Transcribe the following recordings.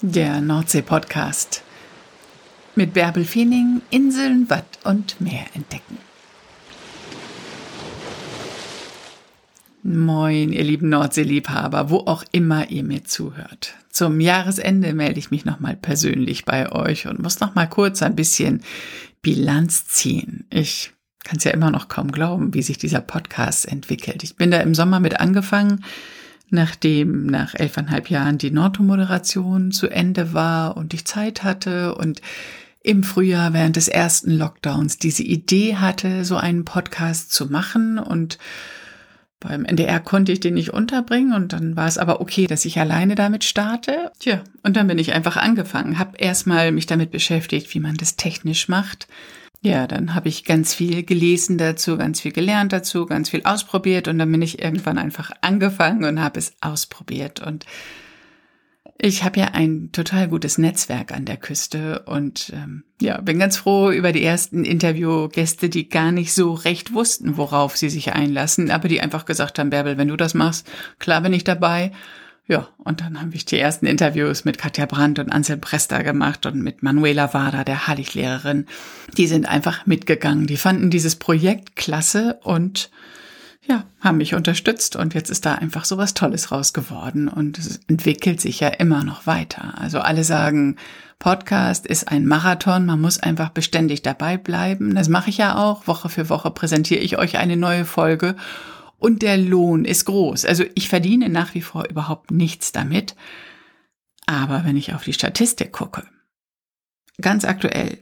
Der Nordsee-Podcast. Mit Bärbel Feening Inseln, Watt und Meer entdecken. Moin, ihr lieben Nordseeliebhaber, wo auch immer ihr mir zuhört. Zum Jahresende melde ich mich nochmal persönlich bei euch und muss nochmal kurz ein bisschen Bilanz ziehen. Ich kann es ja immer noch kaum glauben, wie sich dieser Podcast entwickelt. Ich bin da im Sommer mit angefangen, nachdem nach elfeinhalb Jahren die Nordto-Moderation zu Ende war und ich Zeit hatte und im Frühjahr während des ersten Lockdowns diese Idee hatte, so einen Podcast zu machen und beim NDR konnte ich den nicht unterbringen und dann war es aber okay, dass ich alleine damit starte. Tja, und dann bin ich einfach angefangen, habe erstmal mich damit beschäftigt, wie man das technisch macht, ja, dann habe ich ganz viel gelesen dazu, ganz viel gelernt dazu, ganz viel ausprobiert und dann bin ich irgendwann einfach angefangen und habe es ausprobiert. Und ich habe ja ein total gutes Netzwerk an der Küste und ähm, ja, bin ganz froh über die ersten Interviewgäste, die gar nicht so recht wussten, worauf sie sich einlassen, aber die einfach gesagt haben, Bärbel, wenn du das machst, klar bin ich dabei. Ja, und dann habe ich die ersten Interviews mit Katja Brandt und Ansel Presta gemacht und mit Manuela Wader, der Hallig-Lehrerin. Die sind einfach mitgegangen. Die fanden dieses Projekt klasse und ja, haben mich unterstützt und jetzt ist da einfach so was Tolles raus geworden und es entwickelt sich ja immer noch weiter. Also alle sagen, Podcast ist ein Marathon, man muss einfach beständig dabei bleiben. Das mache ich ja auch. Woche für Woche präsentiere ich euch eine neue Folge und der Lohn ist groß. Also ich verdiene nach wie vor überhaupt nichts damit. Aber wenn ich auf die Statistik gucke, ganz aktuell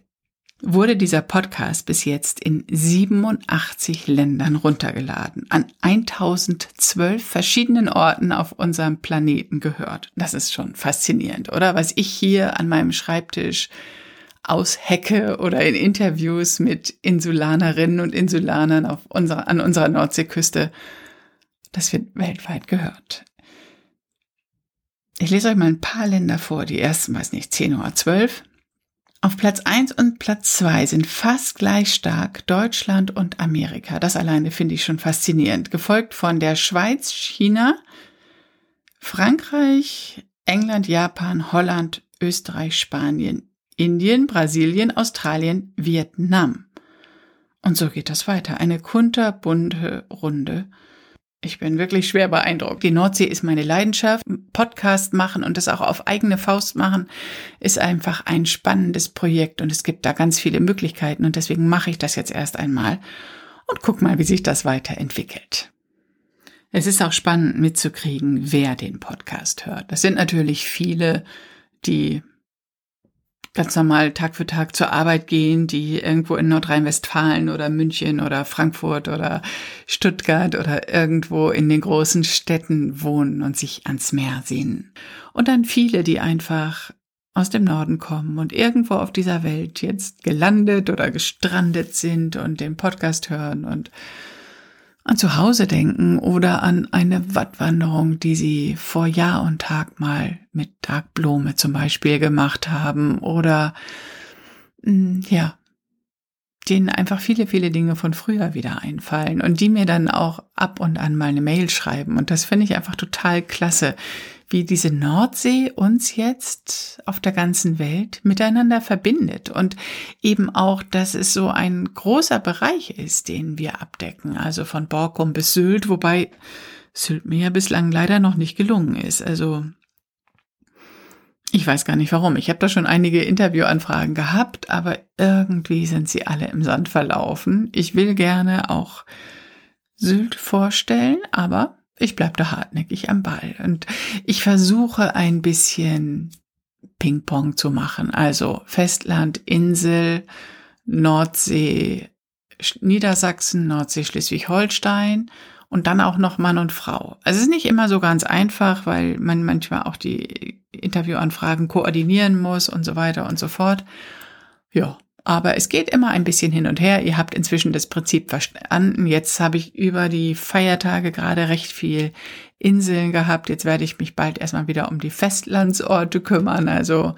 wurde dieser Podcast bis jetzt in 87 Ländern runtergeladen, an 1012 verschiedenen Orten auf unserem Planeten gehört. Das ist schon faszinierend, oder? Was ich hier an meinem Schreibtisch aushecke oder in Interviews mit Insulanerinnen und Insulanern auf unserer, an unserer Nordseeküste, das wird weltweit gehört. Ich lese euch mal ein paar Länder vor, die ersten, weiß nicht, 10 oder 12. Auf Platz 1 und Platz 2 sind fast gleich stark Deutschland und Amerika. Das alleine finde ich schon faszinierend. Gefolgt von der Schweiz, China, Frankreich, England, Japan, Holland, Österreich, Spanien, Indien, Brasilien, Australien, Vietnam. Und so geht das weiter. Eine kunterbunte Runde. Ich bin wirklich schwer beeindruckt. Die Nordsee ist meine Leidenschaft. Podcast machen und das auch auf eigene Faust machen ist einfach ein spannendes Projekt und es gibt da ganz viele Möglichkeiten und deswegen mache ich das jetzt erst einmal und guck mal, wie sich das weiterentwickelt. Es ist auch spannend mitzukriegen, wer den Podcast hört. Das sind natürlich viele, die ganz normal Tag für Tag zur Arbeit gehen, die irgendwo in Nordrhein-Westfalen oder München oder Frankfurt oder Stuttgart oder irgendwo in den großen Städten wohnen und sich ans Meer sehen. Und dann viele, die einfach aus dem Norden kommen und irgendwo auf dieser Welt jetzt gelandet oder gestrandet sind und den Podcast hören und an zu Hause denken oder an eine Wattwanderung, die sie vor Jahr und Tag mal mit Tagblome zum Beispiel gemacht haben oder mm, ja, denen einfach viele, viele Dinge von früher wieder einfallen und die mir dann auch ab und an mal eine Mail schreiben. Und das finde ich einfach total klasse, wie diese Nordsee uns jetzt auf der ganzen Welt miteinander verbindet und eben auch, dass es so ein großer Bereich ist, den wir abdecken, also von Borkum bis Sylt, wobei Sylt mir ja bislang leider noch nicht gelungen ist. Also ich weiß gar nicht warum. Ich habe da schon einige Interviewanfragen gehabt, aber irgendwie sind sie alle im Sand verlaufen. Ich will gerne auch Sylt vorstellen, aber ich bleib da hartnäckig am Ball und ich versuche ein bisschen Ping-Pong zu machen. Also Festland, Insel, Nordsee, Niedersachsen, Nordsee, Schleswig-Holstein und dann auch noch Mann und Frau. Also es ist nicht immer so ganz einfach, weil man manchmal auch die Interviewanfragen koordinieren muss und so weiter und so fort. Ja, aber es geht immer ein bisschen hin und her. Ihr habt inzwischen das Prinzip verstanden. Jetzt habe ich über die Feiertage gerade recht viel Inseln gehabt. Jetzt werde ich mich bald erstmal wieder um die Festlandsorte kümmern. Also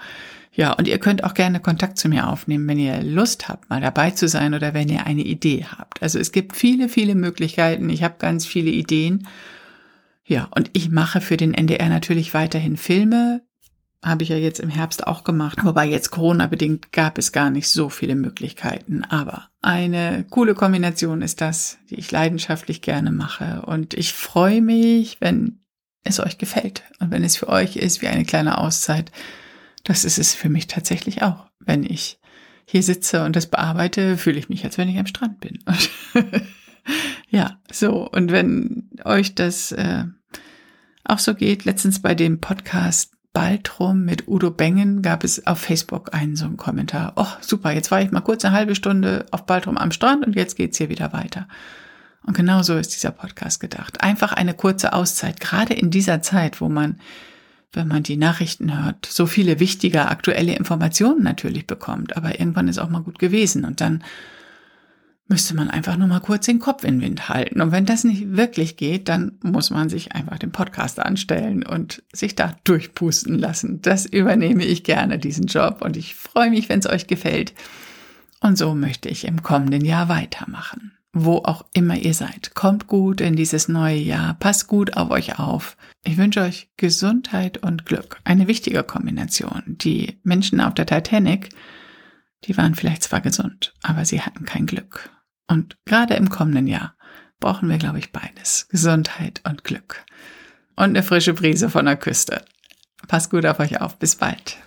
ja, und ihr könnt auch gerne Kontakt zu mir aufnehmen, wenn ihr Lust habt, mal dabei zu sein oder wenn ihr eine Idee habt. Also es gibt viele, viele Möglichkeiten. Ich habe ganz viele Ideen. Ja, und ich mache für den NDR natürlich weiterhin Filme, habe ich ja jetzt im Herbst auch gemacht. Wobei jetzt Corona-bedingt gab es gar nicht so viele Möglichkeiten. Aber eine coole Kombination ist das, die ich leidenschaftlich gerne mache. Und ich freue mich, wenn es euch gefällt und wenn es für euch ist wie eine kleine Auszeit. Das ist es für mich tatsächlich auch. Wenn ich hier sitze und das bearbeite, fühle ich mich, als wenn ich am Strand bin. ja, so. Und wenn euch das äh, auch so geht, letztens bei dem Podcast Baltrum mit Udo Bengen gab es auf Facebook einen so einen Kommentar. Oh, super, jetzt war ich mal kurz eine halbe Stunde auf Baltrum am Strand und jetzt geht's hier wieder weiter. Und genau so ist dieser Podcast gedacht. Einfach eine kurze Auszeit, gerade in dieser Zeit, wo man, wenn man die Nachrichten hört, so viele wichtige aktuelle Informationen natürlich bekommt. Aber irgendwann ist auch mal gut gewesen und dann müsste man einfach nur mal kurz den Kopf in den Wind halten. Und wenn das nicht wirklich geht, dann muss man sich einfach den Podcast anstellen und sich da durchpusten lassen. Das übernehme ich gerne, diesen Job. Und ich freue mich, wenn es euch gefällt. Und so möchte ich im kommenden Jahr weitermachen. Wo auch immer ihr seid. Kommt gut in dieses neue Jahr. Passt gut auf euch auf. Ich wünsche euch Gesundheit und Glück. Eine wichtige Kombination. Die Menschen auf der Titanic, die waren vielleicht zwar gesund, aber sie hatten kein Glück. Und gerade im kommenden Jahr brauchen wir, glaube ich, beides. Gesundheit und Glück. Und eine frische Brise von der Küste. Passt gut auf euch auf. Bis bald.